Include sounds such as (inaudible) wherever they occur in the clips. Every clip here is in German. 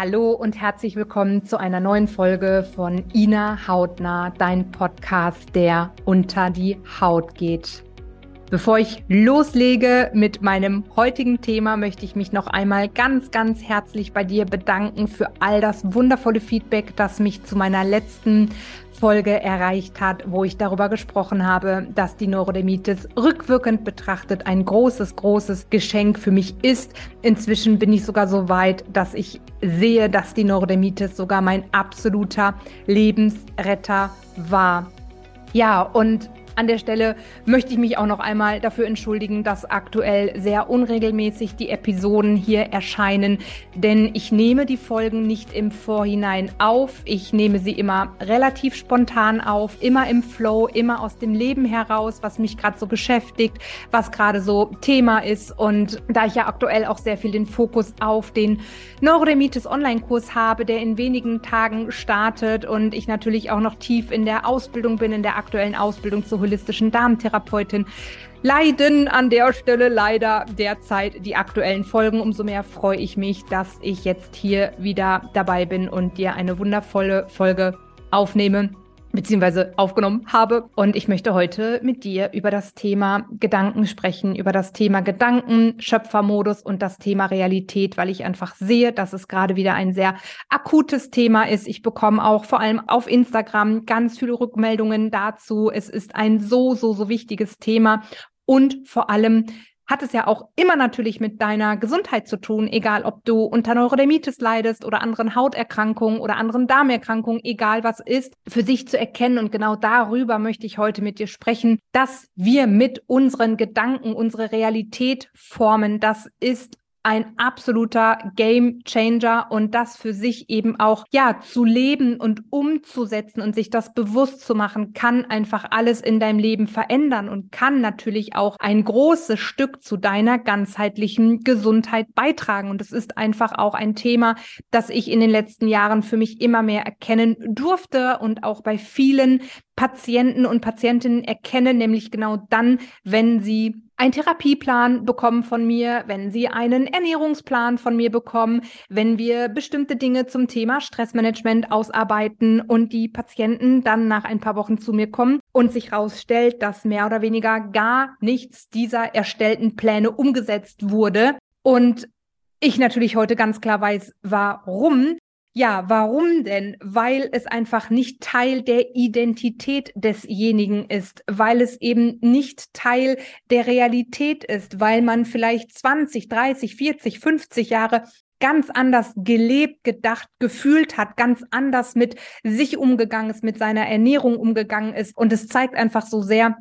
Hallo und herzlich willkommen zu einer neuen Folge von Ina Hautnah, dein Podcast, der unter die Haut geht. Bevor ich loslege mit meinem heutigen Thema, möchte ich mich noch einmal ganz, ganz herzlich bei dir bedanken für all das wundervolle Feedback, das mich zu meiner letzten Folge erreicht hat, wo ich darüber gesprochen habe, dass die Neurodermitis rückwirkend betrachtet ein großes, großes Geschenk für mich ist. Inzwischen bin ich sogar so weit, dass ich sehe, dass die Neurodermitis sogar mein absoluter Lebensretter war. Ja, und an der Stelle möchte ich mich auch noch einmal dafür entschuldigen, dass aktuell sehr unregelmäßig die Episoden hier erscheinen, denn ich nehme die Folgen nicht im Vorhinein auf. Ich nehme sie immer relativ spontan auf, immer im Flow, immer aus dem Leben heraus, was mich gerade so beschäftigt, was gerade so Thema ist. Und da ich ja aktuell auch sehr viel den Fokus auf den Neurodermitis Online-Kurs habe, der in wenigen Tagen startet und ich natürlich auch noch tief in der Ausbildung bin, in der aktuellen Ausbildung zur holistischen Darmtherapeutin, leiden an der Stelle leider derzeit die aktuellen Folgen. Umso mehr freue ich mich, dass ich jetzt hier wieder dabei bin und dir eine wundervolle Folge aufnehme beziehungsweise aufgenommen habe. Und ich möchte heute mit dir über das Thema Gedanken sprechen, über das Thema Gedanken, Schöpfermodus und das Thema Realität, weil ich einfach sehe, dass es gerade wieder ein sehr akutes Thema ist. Ich bekomme auch vor allem auf Instagram ganz viele Rückmeldungen dazu. Es ist ein so, so, so wichtiges Thema. Und vor allem hat es ja auch immer natürlich mit deiner Gesundheit zu tun, egal ob du unter Neurodermitis leidest oder anderen Hauterkrankungen oder anderen Darmerkrankungen, egal was ist, für sich zu erkennen. Und genau darüber möchte ich heute mit dir sprechen, dass wir mit unseren Gedanken unsere Realität formen. Das ist ein absoluter Game Changer und das für sich eben auch, ja, zu leben und umzusetzen und sich das bewusst zu machen, kann einfach alles in deinem Leben verändern und kann natürlich auch ein großes Stück zu deiner ganzheitlichen Gesundheit beitragen. Und es ist einfach auch ein Thema, das ich in den letzten Jahren für mich immer mehr erkennen durfte und auch bei vielen Patienten und Patientinnen erkennen, nämlich genau dann, wenn sie einen Therapieplan bekommen von mir, wenn sie einen Ernährungsplan von mir bekommen, wenn wir bestimmte Dinge zum Thema Stressmanagement ausarbeiten und die Patienten dann nach ein paar Wochen zu mir kommen und sich herausstellt, dass mehr oder weniger gar nichts dieser erstellten Pläne umgesetzt wurde. Und ich natürlich heute ganz klar weiß, warum, ja, warum denn? Weil es einfach nicht Teil der Identität desjenigen ist, weil es eben nicht Teil der Realität ist, weil man vielleicht 20, 30, 40, 50 Jahre ganz anders gelebt, gedacht, gefühlt hat, ganz anders mit sich umgegangen ist, mit seiner Ernährung umgegangen ist. Und es zeigt einfach so sehr,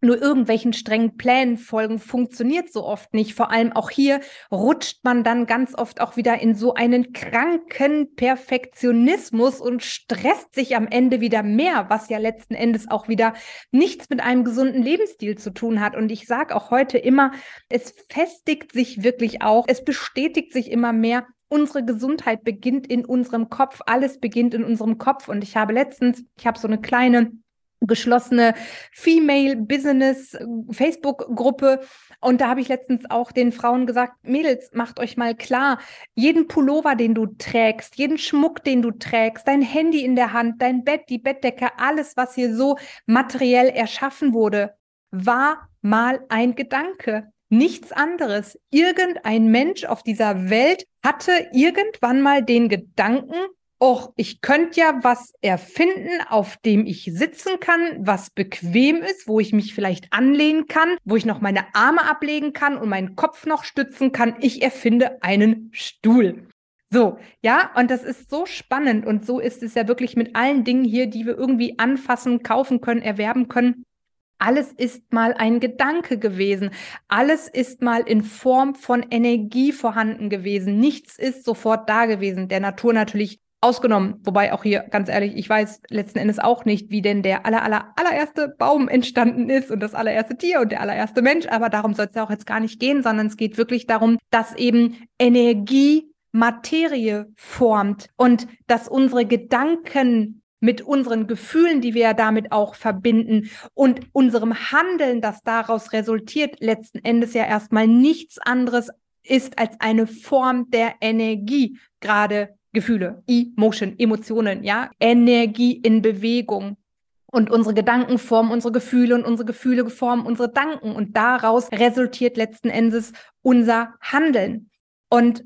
nur irgendwelchen strengen Plänen folgen, funktioniert so oft nicht. Vor allem auch hier rutscht man dann ganz oft auch wieder in so einen kranken Perfektionismus und stresst sich am Ende wieder mehr, was ja letzten Endes auch wieder nichts mit einem gesunden Lebensstil zu tun hat. Und ich sage auch heute immer, es festigt sich wirklich auch, es bestätigt sich immer mehr, unsere Gesundheit beginnt in unserem Kopf, alles beginnt in unserem Kopf. Und ich habe letztens, ich habe so eine kleine geschlossene Female Business äh, Facebook-Gruppe. Und da habe ich letztens auch den Frauen gesagt, Mädels, macht euch mal klar, jeden Pullover, den du trägst, jeden Schmuck, den du trägst, dein Handy in der Hand, dein Bett, die Bettdecke, alles, was hier so materiell erschaffen wurde, war mal ein Gedanke. Nichts anderes. Irgendein Mensch auf dieser Welt hatte irgendwann mal den Gedanken, Och, ich könnte ja was erfinden, auf dem ich sitzen kann, was bequem ist, wo ich mich vielleicht anlehnen kann, wo ich noch meine Arme ablegen kann und meinen Kopf noch stützen kann. Ich erfinde einen Stuhl. So, ja, und das ist so spannend und so ist es ja wirklich mit allen Dingen hier, die wir irgendwie anfassen, kaufen können, erwerben können. Alles ist mal ein Gedanke gewesen. Alles ist mal in Form von Energie vorhanden gewesen. Nichts ist sofort da gewesen. Der Natur natürlich Ausgenommen, wobei auch hier ganz ehrlich, ich weiß letzten Endes auch nicht, wie denn der aller, aller, allererste Baum entstanden ist und das allererste Tier und der allererste Mensch, aber darum soll es ja auch jetzt gar nicht gehen, sondern es geht wirklich darum, dass eben Energie Materie formt und dass unsere Gedanken mit unseren Gefühlen, die wir ja damit auch verbinden und unserem Handeln, das daraus resultiert, letzten Endes ja erstmal nichts anderes ist als eine Form der Energie, gerade Gefühle, Emotion, Emotionen, ja, Energie in Bewegung. Und unsere Gedanken formen unsere Gefühle und unsere Gefühle formen unsere Gedanken. Und daraus resultiert letzten Endes unser Handeln. Und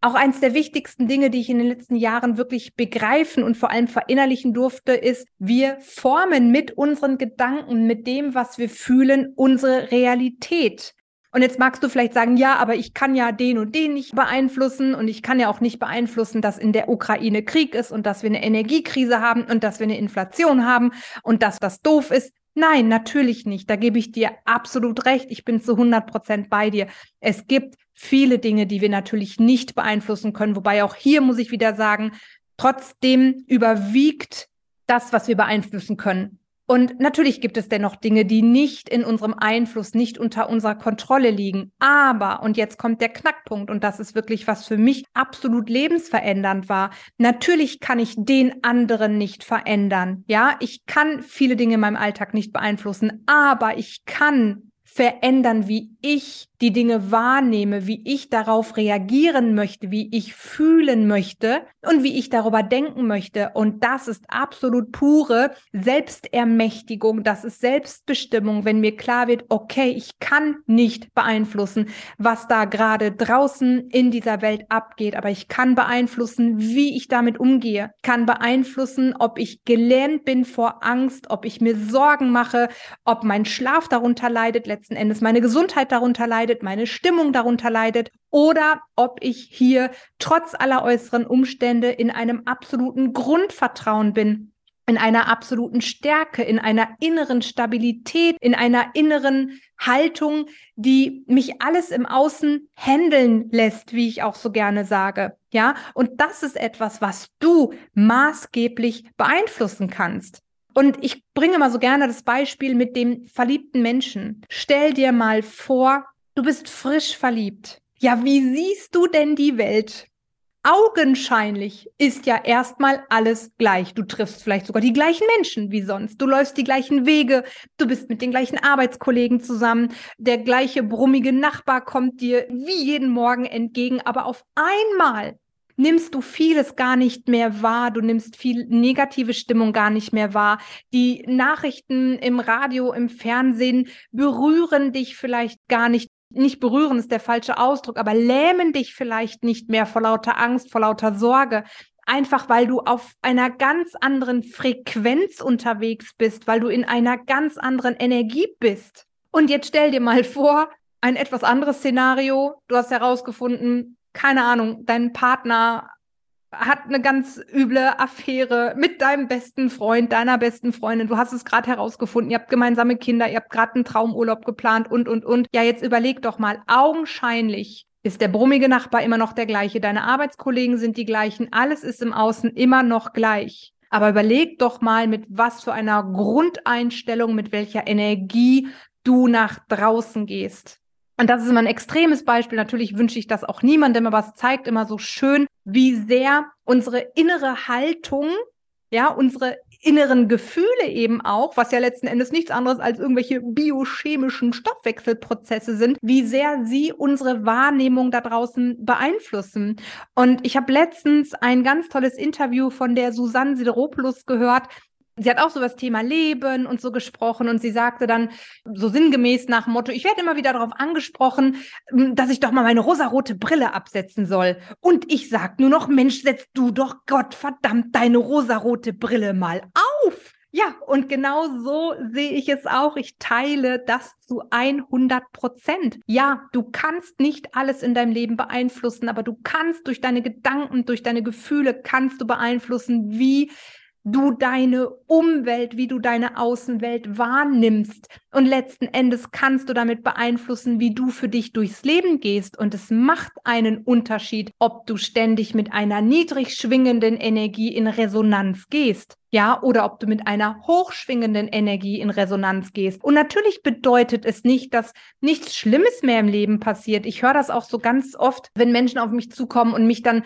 auch eins der wichtigsten Dinge, die ich in den letzten Jahren wirklich begreifen und vor allem verinnerlichen durfte, ist, wir formen mit unseren Gedanken, mit dem, was wir fühlen, unsere Realität. Und jetzt magst du vielleicht sagen, ja, aber ich kann ja den und den nicht beeinflussen und ich kann ja auch nicht beeinflussen, dass in der Ukraine Krieg ist und dass wir eine Energiekrise haben und dass wir eine Inflation haben und dass das doof ist. Nein, natürlich nicht. Da gebe ich dir absolut recht. Ich bin zu 100 Prozent bei dir. Es gibt viele Dinge, die wir natürlich nicht beeinflussen können. Wobei auch hier muss ich wieder sagen, trotzdem überwiegt das, was wir beeinflussen können. Und natürlich gibt es dennoch Dinge, die nicht in unserem Einfluss, nicht unter unserer Kontrolle liegen. Aber, und jetzt kommt der Knackpunkt, und das ist wirklich, was für mich absolut lebensverändernd war. Natürlich kann ich den anderen nicht verändern. Ja, ich kann viele Dinge in meinem Alltag nicht beeinflussen, aber ich kann verändern, wie ich die Dinge wahrnehme, wie ich darauf reagieren möchte, wie ich fühlen möchte und wie ich darüber denken möchte. Und das ist absolut pure Selbstermächtigung, das ist Selbstbestimmung, wenn mir klar wird, okay, ich kann nicht beeinflussen, was da gerade draußen in dieser Welt abgeht, aber ich kann beeinflussen, wie ich damit umgehe, kann beeinflussen, ob ich gelähmt bin vor Angst, ob ich mir Sorgen mache, ob mein Schlaf darunter leidet, letzten Endes meine Gesundheit darunter leidet leidet, meine Stimmung darunter leidet oder ob ich hier trotz aller äußeren Umstände in einem absoluten Grundvertrauen bin, in einer absoluten Stärke, in einer inneren Stabilität, in einer inneren Haltung, die mich alles im Außen handeln lässt, wie ich auch so gerne sage. Ja, und das ist etwas, was du maßgeblich beeinflussen kannst. Und ich bringe mal so gerne das Beispiel mit dem verliebten Menschen. Stell dir mal vor, Du bist frisch verliebt. Ja, wie siehst du denn die Welt? Augenscheinlich ist ja erstmal alles gleich. Du triffst vielleicht sogar die gleichen Menschen wie sonst. Du läufst die gleichen Wege. Du bist mit den gleichen Arbeitskollegen zusammen. Der gleiche brummige Nachbar kommt dir wie jeden Morgen entgegen. Aber auf einmal nimmst du vieles gar nicht mehr wahr. Du nimmst viel negative Stimmung gar nicht mehr wahr. Die Nachrichten im Radio, im Fernsehen berühren dich vielleicht gar nicht nicht berühren ist der falsche Ausdruck, aber lähmen dich vielleicht nicht mehr vor lauter Angst, vor lauter Sorge, einfach weil du auf einer ganz anderen Frequenz unterwegs bist, weil du in einer ganz anderen Energie bist. Und jetzt stell dir mal vor, ein etwas anderes Szenario. Du hast herausgefunden, keine Ahnung, dein Partner hat eine ganz üble Affäre mit deinem besten Freund, deiner besten Freundin. Du hast es gerade herausgefunden. Ihr habt gemeinsame Kinder, ihr habt gerade einen Traumurlaub geplant und, und, und. Ja, jetzt überleg doch mal, augenscheinlich ist der brummige Nachbar immer noch der gleiche, deine Arbeitskollegen sind die gleichen, alles ist im Außen immer noch gleich. Aber überleg doch mal, mit was für einer Grundeinstellung, mit welcher Energie du nach draußen gehst. Und das ist immer ein extremes Beispiel. Natürlich wünsche ich das auch niemandem, aber es zeigt immer so schön, wie sehr unsere innere Haltung, ja, unsere inneren Gefühle eben auch, was ja letzten Endes nichts anderes als irgendwelche biochemischen Stoffwechselprozesse sind, wie sehr sie unsere Wahrnehmung da draußen beeinflussen. Und ich habe letztens ein ganz tolles Interview von der Susanne Sideropoulos gehört, sie hat auch so das Thema Leben und so gesprochen und sie sagte dann so sinngemäß nach Motto, ich werde immer wieder darauf angesprochen, dass ich doch mal meine rosarote Brille absetzen soll. Und ich sag nur noch, Mensch, setz du doch Gott verdammt deine rosarote Brille mal auf. Ja, und genau so sehe ich es auch. Ich teile das zu 100 Prozent. Ja, du kannst nicht alles in deinem Leben beeinflussen, aber du kannst durch deine Gedanken, durch deine Gefühle, kannst du beeinflussen, wie du deine Umwelt, wie du deine Außenwelt wahrnimmst. Und letzten Endes kannst du damit beeinflussen, wie du für dich durchs Leben gehst. Und es macht einen Unterschied, ob du ständig mit einer niedrig schwingenden Energie in Resonanz gehst. Ja, oder ob du mit einer hochschwingenden Energie in Resonanz gehst. Und natürlich bedeutet es nicht, dass nichts Schlimmes mehr im Leben passiert. Ich höre das auch so ganz oft, wenn Menschen auf mich zukommen und mich dann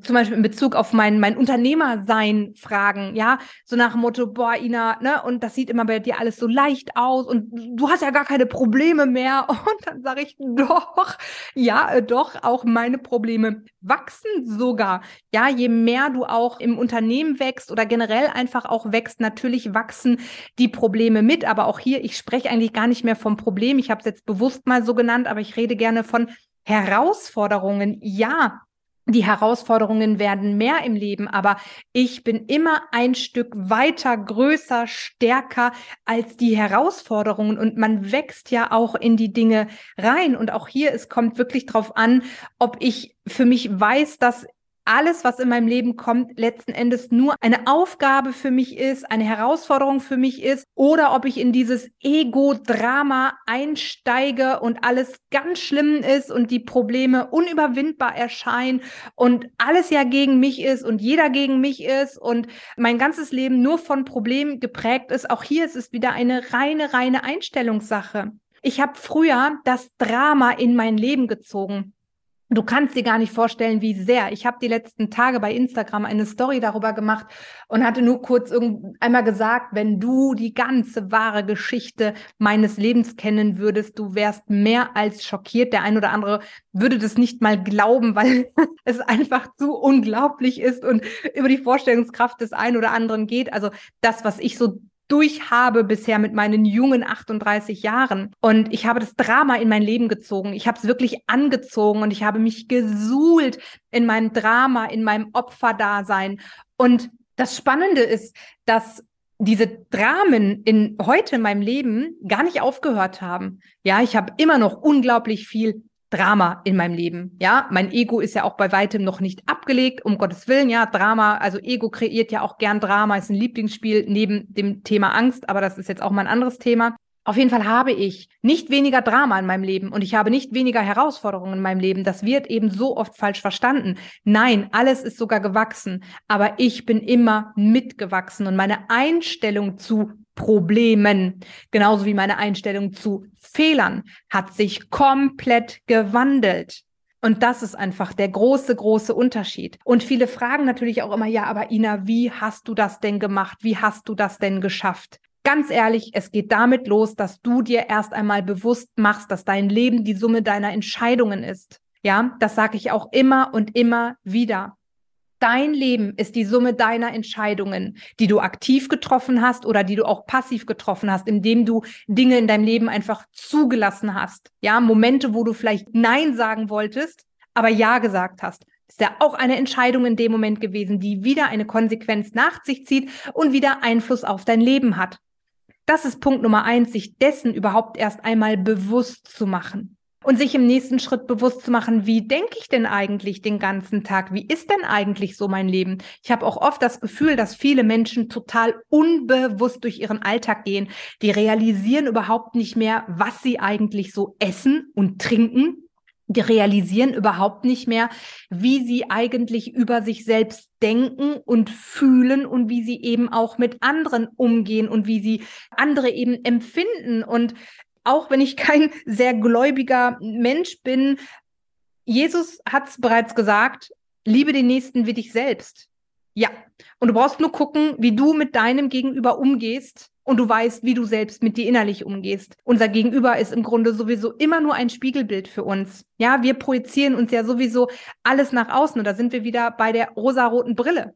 zum Beispiel in Bezug auf mein, mein Unternehmersein fragen, ja, so nach dem Motto, boah, Ina, ne, und das sieht immer bei dir alles so leicht aus und du hast ja gar keine Probleme mehr. (laughs) Und dann sage ich, doch, ja, äh, doch, auch meine Probleme wachsen sogar. Ja, je mehr du auch im Unternehmen wächst oder generell einfach auch wächst, natürlich wachsen die Probleme mit. Aber auch hier, ich spreche eigentlich gar nicht mehr vom Problem. Ich habe es jetzt bewusst mal so genannt, aber ich rede gerne von Herausforderungen. Ja, die Herausforderungen werden mehr im Leben, aber ich bin immer ein Stück weiter, größer, stärker als die Herausforderungen und man wächst ja auch in die Dinge rein. Und auch hier, es kommt wirklich drauf an, ob ich für mich weiß, dass alles, was in meinem Leben kommt, letzten Endes nur eine Aufgabe für mich ist, eine Herausforderung für mich ist, oder ob ich in dieses Ego-Drama einsteige und alles ganz schlimm ist und die Probleme unüberwindbar erscheinen und alles ja gegen mich ist und jeder gegen mich ist und mein ganzes Leben nur von Problemen geprägt ist. Auch hier ist es wieder eine reine, reine Einstellungssache. Ich habe früher das Drama in mein Leben gezogen. Du kannst dir gar nicht vorstellen, wie sehr. Ich habe die letzten Tage bei Instagram eine Story darüber gemacht und hatte nur kurz einmal gesagt, wenn du die ganze wahre Geschichte meines Lebens kennen würdest, du wärst mehr als schockiert. Der ein oder andere würde das nicht mal glauben, weil (laughs) es einfach zu unglaublich ist und über die Vorstellungskraft des einen oder anderen geht. Also das, was ich so durch habe bisher mit meinen jungen 38 Jahren. Und ich habe das Drama in mein Leben gezogen. Ich habe es wirklich angezogen und ich habe mich gesuhlt in meinem Drama, in meinem Opferdasein. Und das Spannende ist, dass diese Dramen in heute in meinem Leben gar nicht aufgehört haben. Ja, ich habe immer noch unglaublich viel Drama in meinem Leben. Ja, mein Ego ist ja auch bei weitem noch nicht abgelegt, um Gottes Willen. Ja, Drama, also Ego kreiert ja auch gern Drama, ist ein Lieblingsspiel neben dem Thema Angst, aber das ist jetzt auch mal ein anderes Thema. Auf jeden Fall habe ich nicht weniger Drama in meinem Leben und ich habe nicht weniger Herausforderungen in meinem Leben. Das wird eben so oft falsch verstanden. Nein, alles ist sogar gewachsen, aber ich bin immer mitgewachsen und meine Einstellung zu Problemen, genauso wie meine Einstellung zu Fehlern, hat sich komplett gewandelt. Und das ist einfach der große, große Unterschied. Und viele fragen natürlich auch immer, ja, aber Ina, wie hast du das denn gemacht? Wie hast du das denn geschafft? Ganz ehrlich, es geht damit los, dass du dir erst einmal bewusst machst, dass dein Leben die Summe deiner Entscheidungen ist. Ja, das sage ich auch immer und immer wieder. Dein Leben ist die Summe deiner Entscheidungen, die du aktiv getroffen hast oder die du auch passiv getroffen hast, indem du Dinge in deinem Leben einfach zugelassen hast. Ja, Momente, wo du vielleicht Nein sagen wolltest, aber Ja gesagt hast. Ist ja auch eine Entscheidung in dem Moment gewesen, die wieder eine Konsequenz nach sich zieht und wieder Einfluss auf dein Leben hat. Das ist Punkt Nummer eins, sich dessen überhaupt erst einmal bewusst zu machen und sich im nächsten Schritt bewusst zu machen, wie denke ich denn eigentlich den ganzen Tag? Wie ist denn eigentlich so mein Leben? Ich habe auch oft das Gefühl, dass viele Menschen total unbewusst durch ihren Alltag gehen. Die realisieren überhaupt nicht mehr, was sie eigentlich so essen und trinken. Die realisieren überhaupt nicht mehr, wie sie eigentlich über sich selbst denken und fühlen und wie sie eben auch mit anderen umgehen und wie sie andere eben empfinden. Und auch wenn ich kein sehr gläubiger Mensch bin, Jesus hat es bereits gesagt, liebe den Nächsten wie dich selbst. Ja. Und du brauchst nur gucken, wie du mit deinem Gegenüber umgehst und du weißt, wie du selbst mit dir innerlich umgehst. Unser Gegenüber ist im Grunde sowieso immer nur ein Spiegelbild für uns. Ja, wir projizieren uns ja sowieso alles nach außen und da sind wir wieder bei der rosaroten Brille.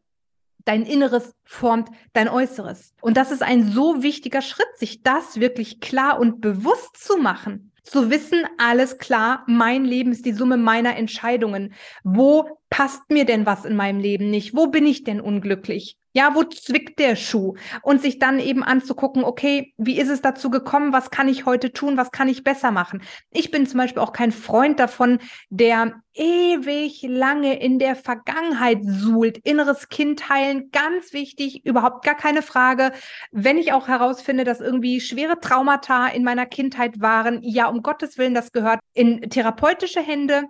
Dein Inneres formt dein Äußeres. Und das ist ein so wichtiger Schritt, sich das wirklich klar und bewusst zu machen. Zu wissen, alles klar, mein Leben ist die Summe meiner Entscheidungen. Wo passt mir denn was in meinem Leben nicht? Wo bin ich denn unglücklich? Ja, wo zwickt der Schuh? Und sich dann eben anzugucken, okay, wie ist es dazu gekommen? Was kann ich heute tun? Was kann ich besser machen? Ich bin zum Beispiel auch kein Freund davon, der ewig lange in der Vergangenheit suhlt. Inneres Kind heilen, ganz wichtig, überhaupt gar keine Frage. Wenn ich auch herausfinde, dass irgendwie schwere Traumata in meiner Kindheit waren, ja, um Gottes Willen, das gehört in therapeutische Hände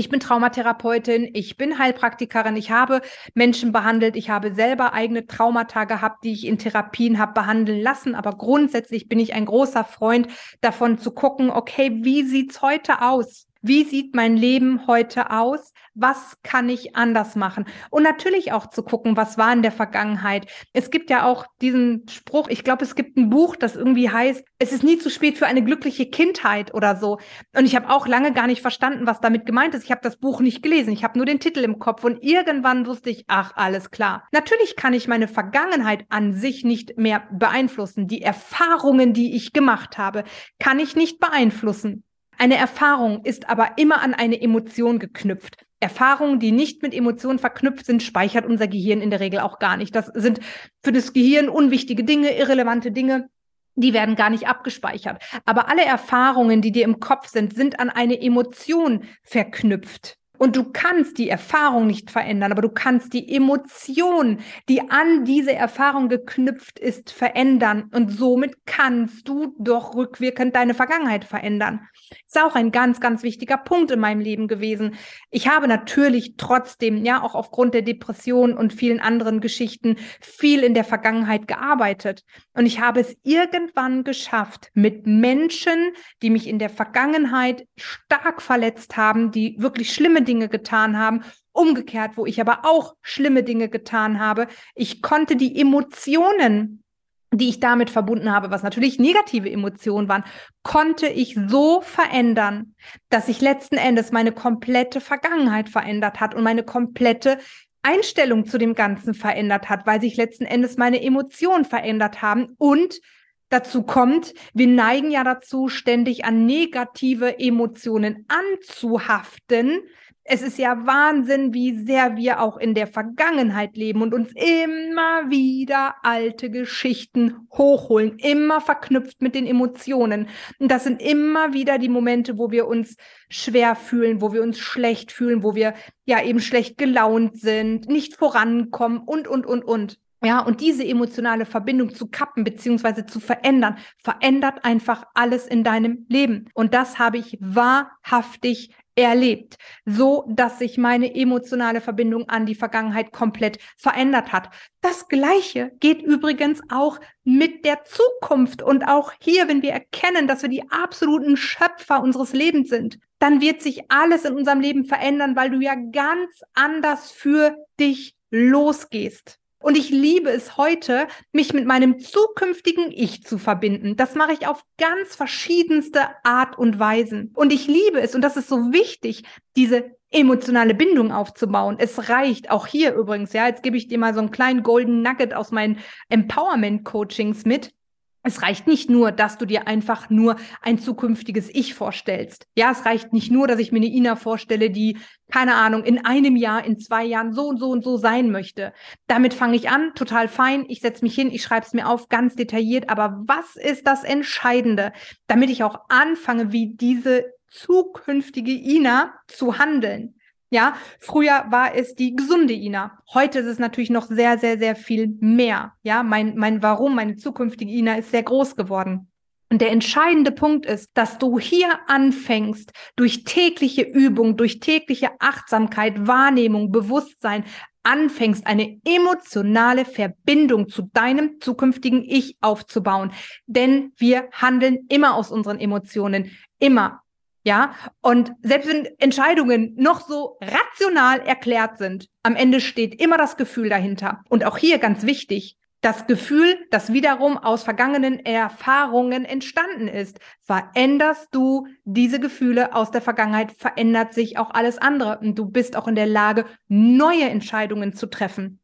ich bin Traumatherapeutin, ich bin Heilpraktikerin, ich habe Menschen behandelt, ich habe selber eigene Traumata gehabt, die ich in Therapien habe behandeln lassen. Aber grundsätzlich bin ich ein großer Freund davon zu gucken, okay, wie sieht's heute aus? Wie sieht mein Leben heute aus? Was kann ich anders machen? Und natürlich auch zu gucken, was war in der Vergangenheit. Es gibt ja auch diesen Spruch, ich glaube, es gibt ein Buch, das irgendwie heißt, es ist nie zu spät für eine glückliche Kindheit oder so. Und ich habe auch lange gar nicht verstanden, was damit gemeint ist. Ich habe das Buch nicht gelesen. Ich habe nur den Titel im Kopf und irgendwann wusste ich, ach, alles klar. Natürlich kann ich meine Vergangenheit an sich nicht mehr beeinflussen. Die Erfahrungen, die ich gemacht habe, kann ich nicht beeinflussen. Eine Erfahrung ist aber immer an eine Emotion geknüpft. Erfahrungen, die nicht mit Emotionen verknüpft sind, speichert unser Gehirn in der Regel auch gar nicht. Das sind für das Gehirn unwichtige Dinge, irrelevante Dinge. Die werden gar nicht abgespeichert. Aber alle Erfahrungen, die dir im Kopf sind, sind an eine Emotion verknüpft. Und du kannst die Erfahrung nicht verändern, aber du kannst die Emotion, die an diese Erfahrung geknüpft ist, verändern. Und somit kannst du doch rückwirkend deine Vergangenheit verändern. Ist auch ein ganz, ganz wichtiger Punkt in meinem Leben gewesen. Ich habe natürlich trotzdem, ja, auch aufgrund der Depression und vielen anderen Geschichten viel in der Vergangenheit gearbeitet. Und ich habe es irgendwann geschafft, mit Menschen, die mich in der Vergangenheit stark verletzt haben, die wirklich schlimme Dinge getan haben, umgekehrt, wo ich aber auch schlimme Dinge getan habe. Ich konnte die Emotionen, die ich damit verbunden habe, was natürlich negative Emotionen waren, konnte ich so verändern, dass sich letzten Endes meine komplette Vergangenheit verändert hat und meine komplette Einstellung zu dem Ganzen verändert hat, weil sich letzten Endes meine Emotionen verändert haben und dazu kommt, wir neigen ja dazu, ständig an negative Emotionen anzuhaften, es ist ja Wahnsinn, wie sehr wir auch in der Vergangenheit leben und uns immer wieder alte Geschichten hochholen, immer verknüpft mit den Emotionen. Und das sind immer wieder die Momente, wo wir uns schwer fühlen, wo wir uns schlecht fühlen, wo wir ja eben schlecht gelaunt sind, nicht vorankommen und, und, und, und. Ja, und diese emotionale Verbindung zu kappen beziehungsweise zu verändern, verändert einfach alles in deinem Leben. Und das habe ich wahrhaftig erlebt, so dass sich meine emotionale Verbindung an die Vergangenheit komplett verändert hat. Das Gleiche geht übrigens auch mit der Zukunft. Und auch hier, wenn wir erkennen, dass wir die absoluten Schöpfer unseres Lebens sind, dann wird sich alles in unserem Leben verändern, weil du ja ganz anders für dich losgehst. Und ich liebe es heute, mich mit meinem zukünftigen Ich zu verbinden. Das mache ich auf ganz verschiedenste Art und Weisen. Und ich liebe es, und das ist so wichtig, diese emotionale Bindung aufzubauen. Es reicht auch hier übrigens, ja, jetzt gebe ich dir mal so einen kleinen Golden Nugget aus meinen Empowerment Coachings mit. Es reicht nicht nur, dass du dir einfach nur ein zukünftiges Ich vorstellst. Ja, es reicht nicht nur, dass ich mir eine Ina vorstelle, die, keine Ahnung, in einem Jahr, in zwei Jahren so und so und so sein möchte. Damit fange ich an, total fein. Ich setze mich hin, ich schreibe es mir auf, ganz detailliert. Aber was ist das Entscheidende, damit ich auch anfange, wie diese zukünftige Ina zu handeln? Ja, früher war es die gesunde Ina. Heute ist es natürlich noch sehr, sehr, sehr viel mehr. Ja, mein, mein Warum, meine zukünftige Ina ist sehr groß geworden. Und der entscheidende Punkt ist, dass du hier anfängst, durch tägliche Übung, durch tägliche Achtsamkeit, Wahrnehmung, Bewusstsein, anfängst, eine emotionale Verbindung zu deinem zukünftigen Ich aufzubauen. Denn wir handeln immer aus unseren Emotionen. Immer. Ja, und selbst wenn Entscheidungen noch so rational erklärt sind, am Ende steht immer das Gefühl dahinter. Und auch hier ganz wichtig, das Gefühl, das wiederum aus vergangenen Erfahrungen entstanden ist. Veränderst du diese Gefühle aus der Vergangenheit, verändert sich auch alles andere. Und du bist auch in der Lage, neue Entscheidungen zu treffen.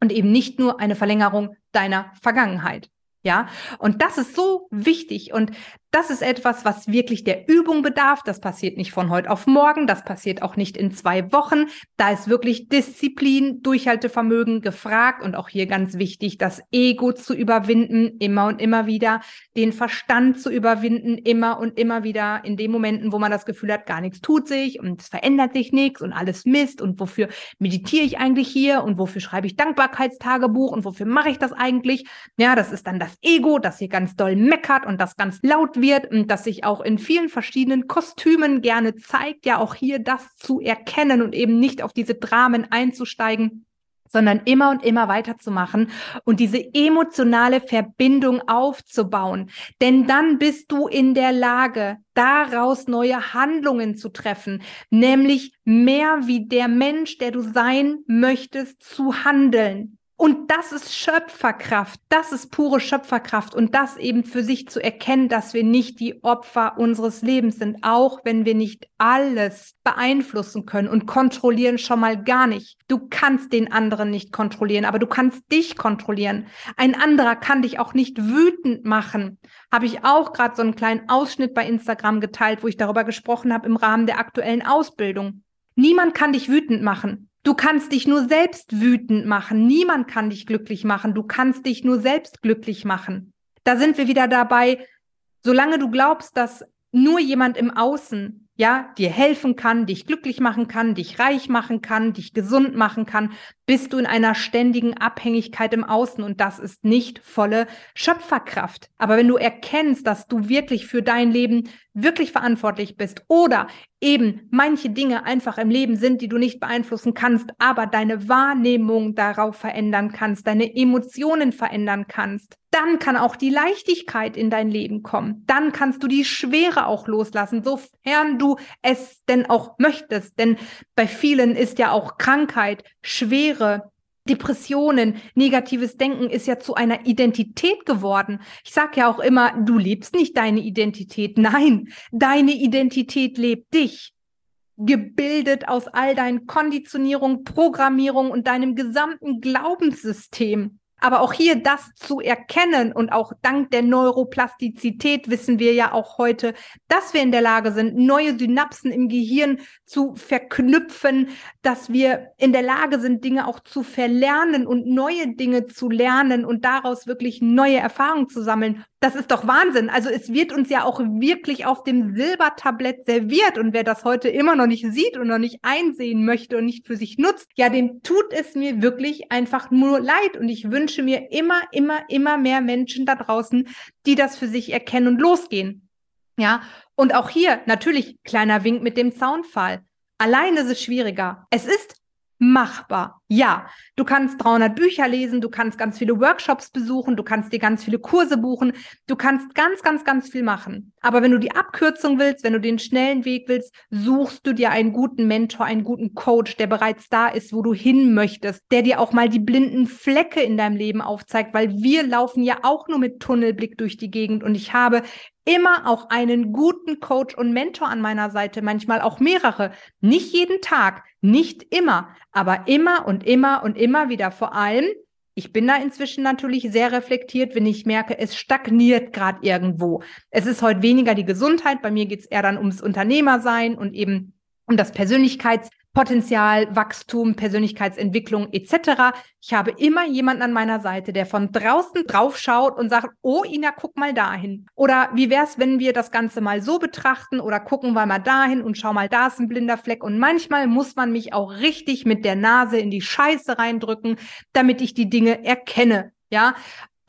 Und eben nicht nur eine Verlängerung deiner Vergangenheit. Ja, und das ist so wichtig. Und das ist etwas, was wirklich der Übung bedarf. Das passiert nicht von heute auf morgen. Das passiert auch nicht in zwei Wochen. Da ist wirklich Disziplin, Durchhaltevermögen gefragt und auch hier ganz wichtig, das Ego zu überwinden, immer und immer wieder, den Verstand zu überwinden, immer und immer wieder in den Momenten, wo man das Gefühl hat, gar nichts tut sich und es verändert sich nichts und alles Mist und wofür meditiere ich eigentlich hier und wofür schreibe ich Dankbarkeitstagebuch und wofür mache ich das eigentlich? Ja, das ist dann das Ego, das hier ganz doll meckert und das ganz laut wird und das sich auch in vielen verschiedenen Kostümen gerne zeigt, ja auch hier das zu erkennen und eben nicht auf diese Dramen einzusteigen. sondern immer und immer weiterzumachen und diese emotionale Verbindung aufzubauen. Denn dann bist du in der Lage, daraus neue Handlungen zu treffen, nämlich mehr wie der Mensch, der du sein möchtest, zu handeln. Und das ist Schöpferkraft, das ist pure Schöpferkraft und das eben für sich zu erkennen, dass wir nicht die Opfer unseres Lebens sind, auch wenn wir nicht alles beeinflussen können und kontrollieren schon mal gar nicht. Du kannst den anderen nicht kontrollieren, aber du kannst dich kontrollieren. Ein anderer kann dich auch nicht wütend machen. Habe ich auch gerade so einen kleinen Ausschnitt bei Instagram geteilt, wo ich darüber gesprochen habe im Rahmen der aktuellen Ausbildung. Niemand kann dich wütend machen. Du kannst dich nur selbst wütend machen. Niemand kann dich glücklich machen. Du kannst dich nur selbst glücklich machen. Da sind wir wieder dabei, solange du glaubst, dass nur jemand im Außen ja, dir helfen kann, dich glücklich machen kann, dich reich machen kann, dich gesund machen kann, bist du in einer ständigen Abhängigkeit im Außen und das ist nicht volle Schöpferkraft. Aber wenn du erkennst, dass du wirklich für dein Leben wirklich verantwortlich bist oder eben manche Dinge einfach im Leben sind, die du nicht beeinflussen kannst, aber deine Wahrnehmung darauf verändern kannst, deine Emotionen verändern kannst, dann kann auch die Leichtigkeit in dein Leben kommen. Dann kannst du die Schwere auch loslassen, sofern du es denn auch möchtest. Denn bei vielen ist ja auch Krankheit, Schwere, Depressionen, negatives Denken ist ja zu einer Identität geworden. Ich sage ja auch immer, du lebst nicht deine Identität. Nein, deine Identität lebt dich. Gebildet aus all deinen Konditionierungen, Programmierungen und deinem gesamten Glaubenssystem. Aber auch hier das zu erkennen und auch dank der Neuroplastizität wissen wir ja auch heute, dass wir in der Lage sind, neue Synapsen im Gehirn zu verknüpfen, dass wir in der Lage sind, Dinge auch zu verlernen und neue Dinge zu lernen und daraus wirklich neue Erfahrungen zu sammeln. Das ist doch Wahnsinn. Also es wird uns ja auch wirklich auf dem Silbertablett serviert. Und wer das heute immer noch nicht sieht und noch nicht einsehen möchte und nicht für sich nutzt, ja, dem tut es mir wirklich einfach nur leid. Und ich wünsche mir immer, immer, immer mehr Menschen da draußen, die das für sich erkennen und losgehen. Ja, und auch hier natürlich kleiner Wink mit dem Zaunfall. Allein ist es schwieriger. Es ist machbar. Ja, du kannst 300 Bücher lesen, du kannst ganz viele Workshops besuchen, du kannst dir ganz viele Kurse buchen, du kannst ganz, ganz, ganz viel machen. Aber wenn du die Abkürzung willst, wenn du den schnellen Weg willst, suchst du dir einen guten Mentor, einen guten Coach, der bereits da ist, wo du hin möchtest, der dir auch mal die blinden Flecke in deinem Leben aufzeigt, weil wir laufen ja auch nur mit Tunnelblick durch die Gegend und ich habe immer auch einen guten Coach und Mentor an meiner Seite, manchmal auch mehrere. Nicht jeden Tag, nicht immer, aber immer und immer und immer wieder. Vor allem, ich bin da inzwischen natürlich sehr reflektiert, wenn ich merke, es stagniert gerade irgendwo. Es ist heute weniger die Gesundheit, bei mir geht es eher dann ums Unternehmersein und eben um das Persönlichkeits Potenzial, Wachstum, Persönlichkeitsentwicklung etc. Ich habe immer jemanden an meiner Seite, der von draußen drauf schaut und sagt, oh Ina, guck mal dahin. Oder wie wäre es, wenn wir das Ganze mal so betrachten oder gucken wir mal dahin und schau mal, da ist ein blinder Fleck. Und manchmal muss man mich auch richtig mit der Nase in die Scheiße reindrücken, damit ich die Dinge erkenne. Ja,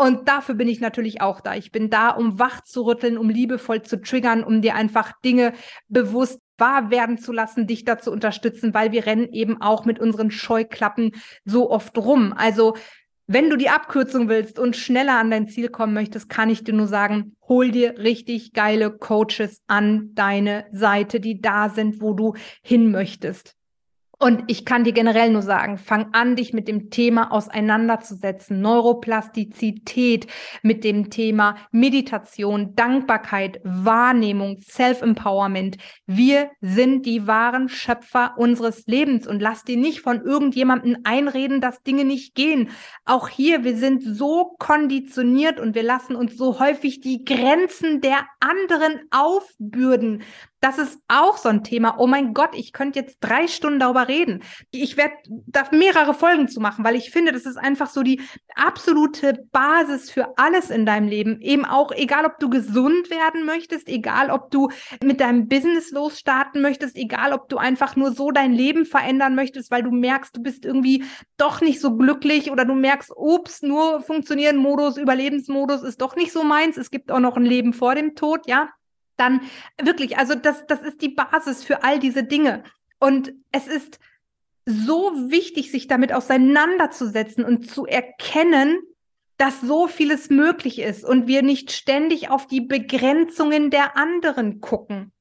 und dafür bin ich natürlich auch da. Ich bin da, um wach zu rütteln, um liebevoll zu triggern, um dir einfach Dinge bewusst wahr werden zu lassen, dich da zu unterstützen, weil wir rennen eben auch mit unseren Scheuklappen so oft rum. Also wenn du die Abkürzung willst und schneller an dein Ziel kommen möchtest, kann ich dir nur sagen, hol dir richtig geile Coaches an deine Seite, die da sind, wo du hin möchtest. Und ich kann dir generell nur sagen, fang an, dich mit dem Thema auseinanderzusetzen. Neuroplastizität, mit dem Thema Meditation, Dankbarkeit, Wahrnehmung, Self-Empowerment. Wir sind die wahren Schöpfer unseres Lebens und lass dir nicht von irgendjemandem einreden, dass Dinge nicht gehen. Auch hier, wir sind so konditioniert und wir lassen uns so häufig die Grenzen der anderen aufbürden. Das ist auch so ein Thema. Oh mein Gott, ich könnte jetzt drei Stunden darüber reden. Ich werde da mehrere Folgen zu machen, weil ich finde, das ist einfach so die absolute Basis für alles in deinem Leben. Eben auch, egal ob du gesund werden möchtest, egal ob du mit deinem Business losstarten möchtest, egal ob du einfach nur so dein Leben verändern möchtest, weil du merkst, du bist irgendwie doch nicht so glücklich oder du merkst, ups, nur funktionieren Modus, Überlebensmodus ist doch nicht so meins. Es gibt auch noch ein Leben vor dem Tod, ja dann wirklich, also das, das ist die Basis für all diese Dinge. Und es ist so wichtig, sich damit auseinanderzusetzen und zu erkennen, dass so vieles möglich ist und wir nicht ständig auf die Begrenzungen der anderen gucken.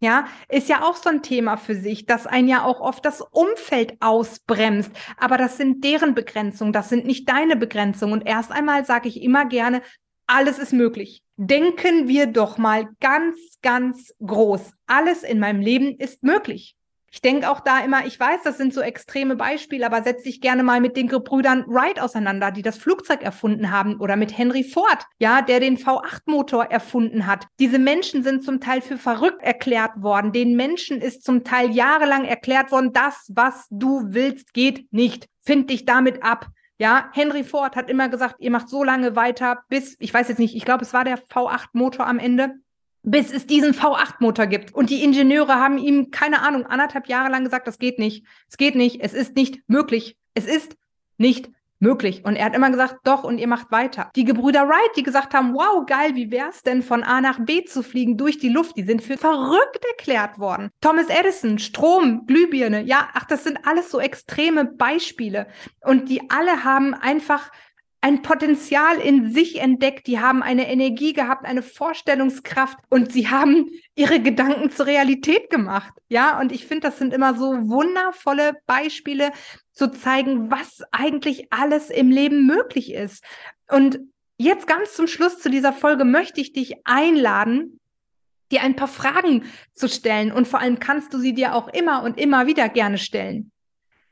Ja, ist ja auch so ein Thema für sich, dass ein ja auch oft das Umfeld ausbremst. Aber das sind deren Begrenzungen, das sind nicht deine Begrenzungen. Und erst einmal sage ich immer gerne, alles ist möglich. Denken wir doch mal ganz, ganz groß. Alles in meinem Leben ist möglich. Ich denke auch da immer, ich weiß, das sind so extreme Beispiele, aber setz dich gerne mal mit den Gebrüdern Wright auseinander, die das Flugzeug erfunden haben oder mit Henry Ford, ja, der den V8-Motor erfunden hat. Diese Menschen sind zum Teil für verrückt erklärt worden. Den Menschen ist zum Teil jahrelang erklärt worden, das, was du willst, geht nicht. Find dich damit ab. Ja, Henry Ford hat immer gesagt, ihr macht so lange weiter, bis, ich weiß jetzt nicht, ich glaube, es war der V8-Motor am Ende, bis es diesen V8-Motor gibt. Und die Ingenieure haben ihm, keine Ahnung, anderthalb Jahre lang gesagt, das geht nicht. Es geht nicht. Es ist nicht möglich. Es ist nicht möglich. Und er hat immer gesagt, doch, und ihr macht weiter. Die Gebrüder Wright, die gesagt haben, wow, geil, wie wär's denn von A nach B zu fliegen durch die Luft? Die sind für verrückt erklärt worden. Thomas Edison, Strom, Glühbirne, ja, ach, das sind alles so extreme Beispiele. Und die alle haben einfach ein Potenzial in sich entdeckt, die haben eine Energie gehabt, eine Vorstellungskraft und sie haben ihre Gedanken zur Realität gemacht. Ja, und ich finde, das sind immer so wundervolle Beispiele zu zeigen, was eigentlich alles im Leben möglich ist. Und jetzt ganz zum Schluss zu dieser Folge möchte ich dich einladen, dir ein paar Fragen zu stellen und vor allem kannst du sie dir auch immer und immer wieder gerne stellen.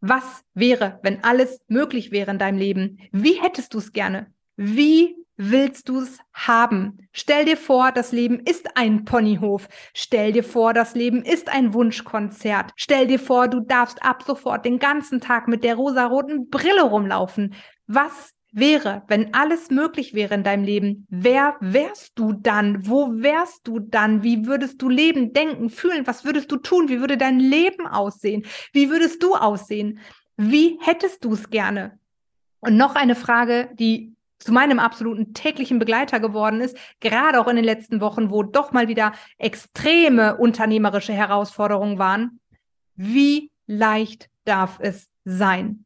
Was wäre, wenn alles möglich wäre in deinem Leben? Wie hättest du es gerne? Wie willst du es haben? Stell dir vor, das Leben ist ein Ponyhof. Stell dir vor, das Leben ist ein Wunschkonzert. Stell dir vor, du darfst ab sofort den ganzen Tag mit der rosaroten Brille rumlaufen. Was wäre, wenn alles möglich wäre in deinem Leben, wer wärst du dann? Wo wärst du dann? Wie würdest du leben, denken, fühlen? Was würdest du tun? Wie würde dein Leben aussehen? Wie würdest du aussehen? Wie hättest du es gerne? Und noch eine Frage, die zu meinem absoluten täglichen Begleiter geworden ist, gerade auch in den letzten Wochen, wo doch mal wieder extreme unternehmerische Herausforderungen waren. Wie leicht darf es sein?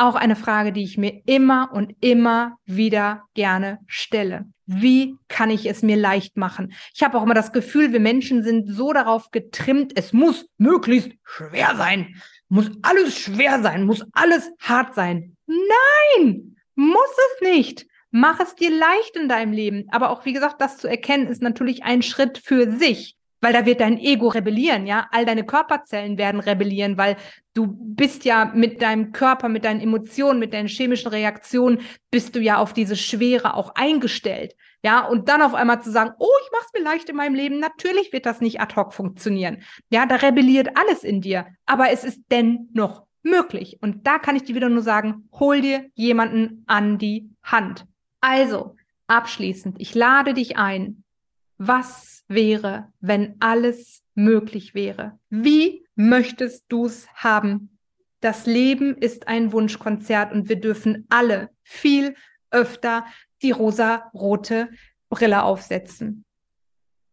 Auch eine Frage, die ich mir immer und immer wieder gerne stelle. Wie kann ich es mir leicht machen? Ich habe auch immer das Gefühl, wir Menschen sind so darauf getrimmt, es muss möglichst schwer sein. Muss alles schwer sein, muss alles hart sein. Nein, muss es nicht. Mach es dir leicht in deinem Leben. Aber auch, wie gesagt, das zu erkennen, ist natürlich ein Schritt für sich weil da wird dein Ego rebellieren, ja. All deine Körperzellen werden rebellieren, weil du bist ja mit deinem Körper, mit deinen Emotionen, mit deinen chemischen Reaktionen, bist du ja auf diese Schwere auch eingestellt. Ja, und dann auf einmal zu sagen, oh, ich mach's mir leicht in meinem Leben, natürlich wird das nicht ad hoc funktionieren. Ja, da rebelliert alles in dir, aber es ist dennoch möglich. Und da kann ich dir wieder nur sagen, hol dir jemanden an die Hand. Also, abschließend, ich lade dich ein. Was wäre, wenn alles möglich wäre? Wie möchtest du es haben? Das Leben ist ein Wunschkonzert und wir dürfen alle viel öfter die rosa-rote Brille aufsetzen.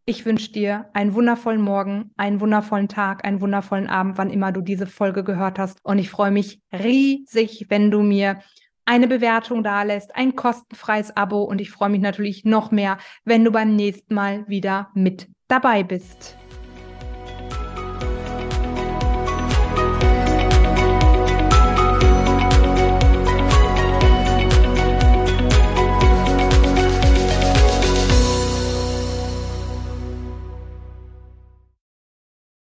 Ich wünsche dir einen wundervollen Morgen, einen wundervollen Tag, einen wundervollen Abend, wann immer du diese Folge gehört hast. Und ich freue mich riesig, wenn du mir eine Bewertung da lässt, ein kostenfreies Abo und ich freue mich natürlich noch mehr, wenn du beim nächsten Mal wieder mit dabei bist.